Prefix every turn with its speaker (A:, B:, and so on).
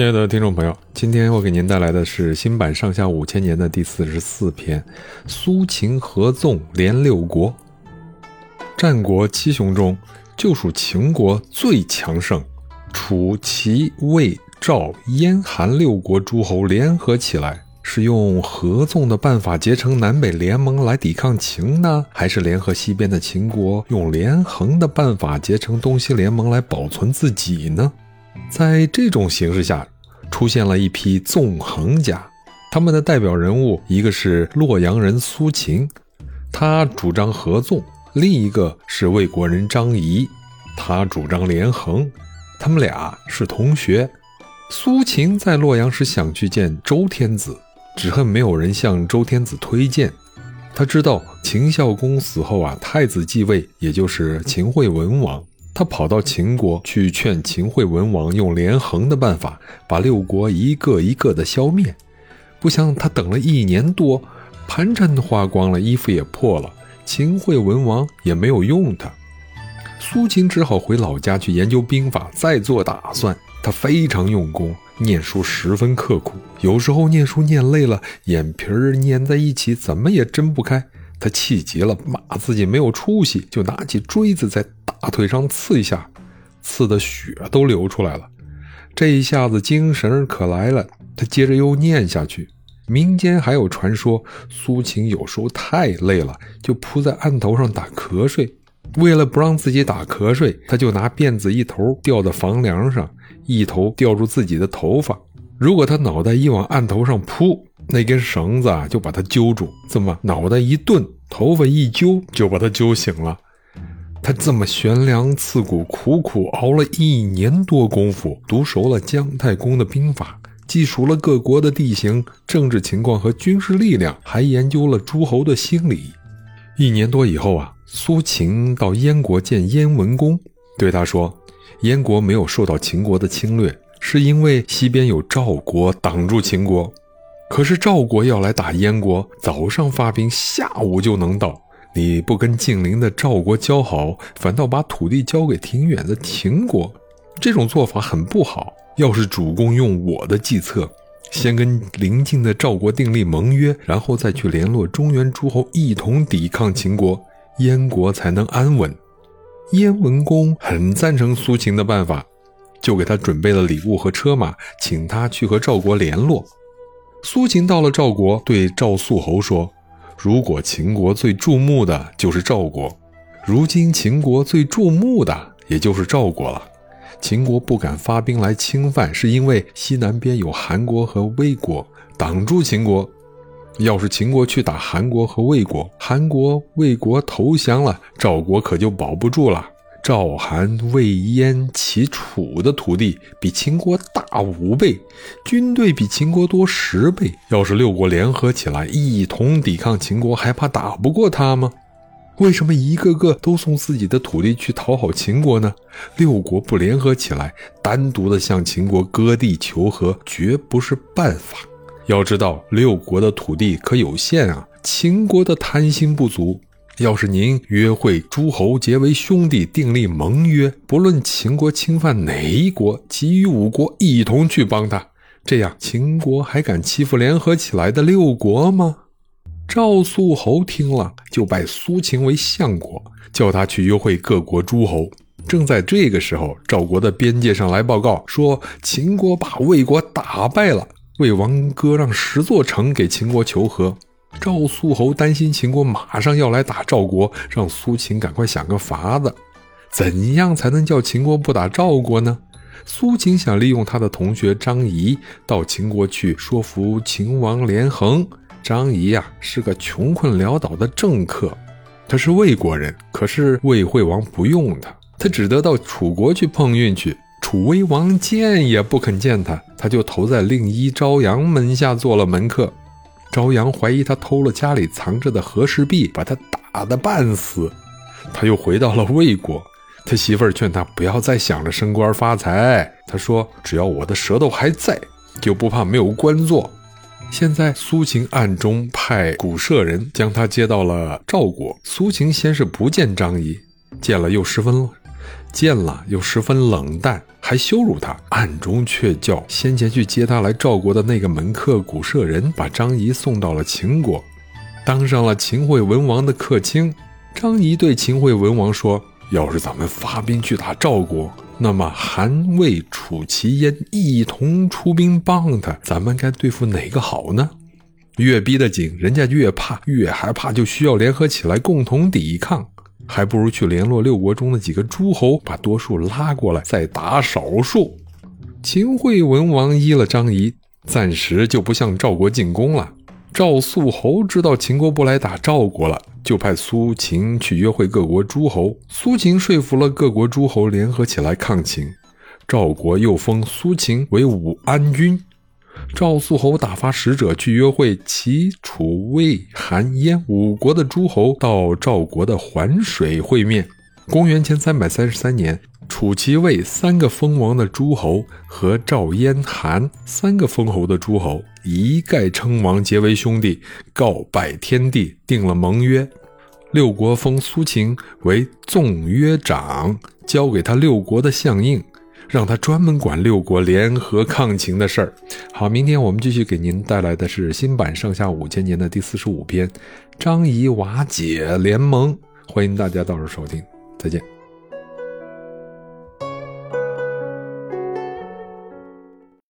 A: 亲爱的听众朋友，今天我给您带来的是新版《上下五千年》的第四十四篇：苏秦合纵连六国。战国七雄中，就属秦国最强盛。楚、齐、魏、赵、燕、韩六国诸侯联合起来，是用合纵的办法结成南北联盟来抵抗秦呢，还是联合西边的秦国用连横的办法结成东西联盟来保存自己呢？在这种形势下，出现了一批纵横家，他们的代表人物一个是洛阳人苏秦，他主张合纵；另一个是魏国人张仪，他主张连横。他们俩是同学。苏秦在洛阳时想去见周天子，只恨没有人向周天子推荐。他知道秦孝公死后啊，太子继位，也就是秦惠文王。他跑到秦国去劝秦惠文王用连横的办法把六国一个一个的消灭，不想他等了一年多，盘缠都花光了，衣服也破了，秦惠文王也没有用他。苏秦只好回老家去研究兵法，再做打算。他非常用功，念书十分刻苦，有时候念书念累了，眼皮儿粘在一起，怎么也睁不开。他气急了，骂自己没有出息，就拿起锥子在大腿上刺一下，刺的血都流出来了。这一下子精神可来了，他接着又念下去。民间还有传说，苏秦有时候太累了，就扑在案头上打瞌睡。为了不让自己打瞌睡，他就拿辫子一头吊在房梁上，一头吊住自己的头发。如果他脑袋一往案头上扑，那根绳子啊，就把他揪住；这么脑袋一顿，头发一揪，就把他揪醒了。他这么悬梁刺股，苦苦熬了一年多功夫，读熟了姜太公的兵法，记熟了各国的地形、政治情况和军事力量，还研究了诸侯的心理。一年多以后啊，苏秦到燕国见燕文公，对他说：“燕国没有受到秦国的侵略，是因为西边有赵国挡住秦国。”可是赵国要来打燕国，早上发兵，下午就能到。你不跟近邻的赵国交好，反倒把土地交给挺远的秦国，这种做法很不好。要是主公用我的计策，先跟邻近的赵国订立盟约，然后再去联络中原诸侯，一同抵抗秦国，燕国才能安稳。燕文公很赞成苏秦的办法，就给他准备了礼物和车马，请他去和赵国联络。苏秦到了赵国，对赵肃侯说：“如果秦国最注目的就是赵国，如今秦国最注目的也就是赵国了。秦国不敢发兵来侵犯，是因为西南边有韩国和魏国挡住秦国。要是秦国去打韩国和魏国，韩国、魏国投降了，赵国可就保不住了。”赵、韩、魏、燕、齐、楚的土地比秦国大五倍，军队比秦国多十倍。要是六国联合起来一同抵抗秦国，还怕打不过他吗？为什么一个个都送自己的土地去讨好秦国呢？六国不联合起来，单独的向秦国割地求和，绝不是办法。要知道，六国的土地可有限啊，秦国的贪心不足。要是您约会诸侯结为兄弟，订立盟约，不论秦国侵犯哪一国，其余五国一同去帮他，这样秦国还敢欺负联合起来的六国吗？赵肃侯听了，就拜苏秦为相国，叫他去约会各国诸侯。正在这个时候，赵国的边界上来报告说，秦国把魏国打败了，魏王割让十座城给秦国求和。赵肃侯担心秦国马上要来打赵国，让苏秦赶快想个法子，怎样才能叫秦国不打赵国呢？苏秦想利用他的同学张仪到秦国去说服秦王连横。张仪呀是个穷困潦倒的政客，他是魏国人，可是魏惠王不用他，他只得到楚国去碰运去。楚威王见也不肯见他，他就投在令尹朝阳门下做了门客。朝阳怀疑他偷了家里藏着的和氏璧，把他打得半死。他又回到了魏国，他媳妇儿劝他不要再想着升官发财。他说：“只要我的舌头还在，就不怕没有官做。”现在苏秦暗中派古舍人将他接到了赵国。苏秦先是不见张仪，见了又十分见了又十分冷淡，还羞辱他，暗中却叫先前去接他来赵国的那个门客古舍人把张仪送到了秦国，当上了秦惠文王的客卿。张仪对秦惠文王说：“要是咱们发兵去打赵国，那么韩、魏、楚、齐、燕一同出兵帮他，咱们该对付哪个好呢？”越逼得紧，人家越怕，越害怕，就需要联合起来共同抵抗。还不如去联络六国中的几个诸侯，把多数拉过来，再打少数。秦惠文王依了张仪，暂时就不向赵国进攻了。赵肃侯知道秦国不来打赵国了，就派苏秦去约会各国诸侯。苏秦说服了各国诸侯联合起来抗秦，赵国又封苏秦为武安君。赵肃侯打发使者去约会齐、楚、魏、韩、燕五国的诸侯，到赵国的环水会面。公元前三百三十三年，楚、齐、魏三个封王的诸侯和赵、燕、韩三个封侯的诸侯一概称王，结为兄弟，告拜天地，定了盟约。六国封苏秦为纵约长，交给他六国的相印。让他专门管六国联合抗秦的事儿。好，明天我们继续给您带来的是新版《上下五千年》的第四十五篇《张仪瓦解联盟》，欢迎大家到时候收听，再见。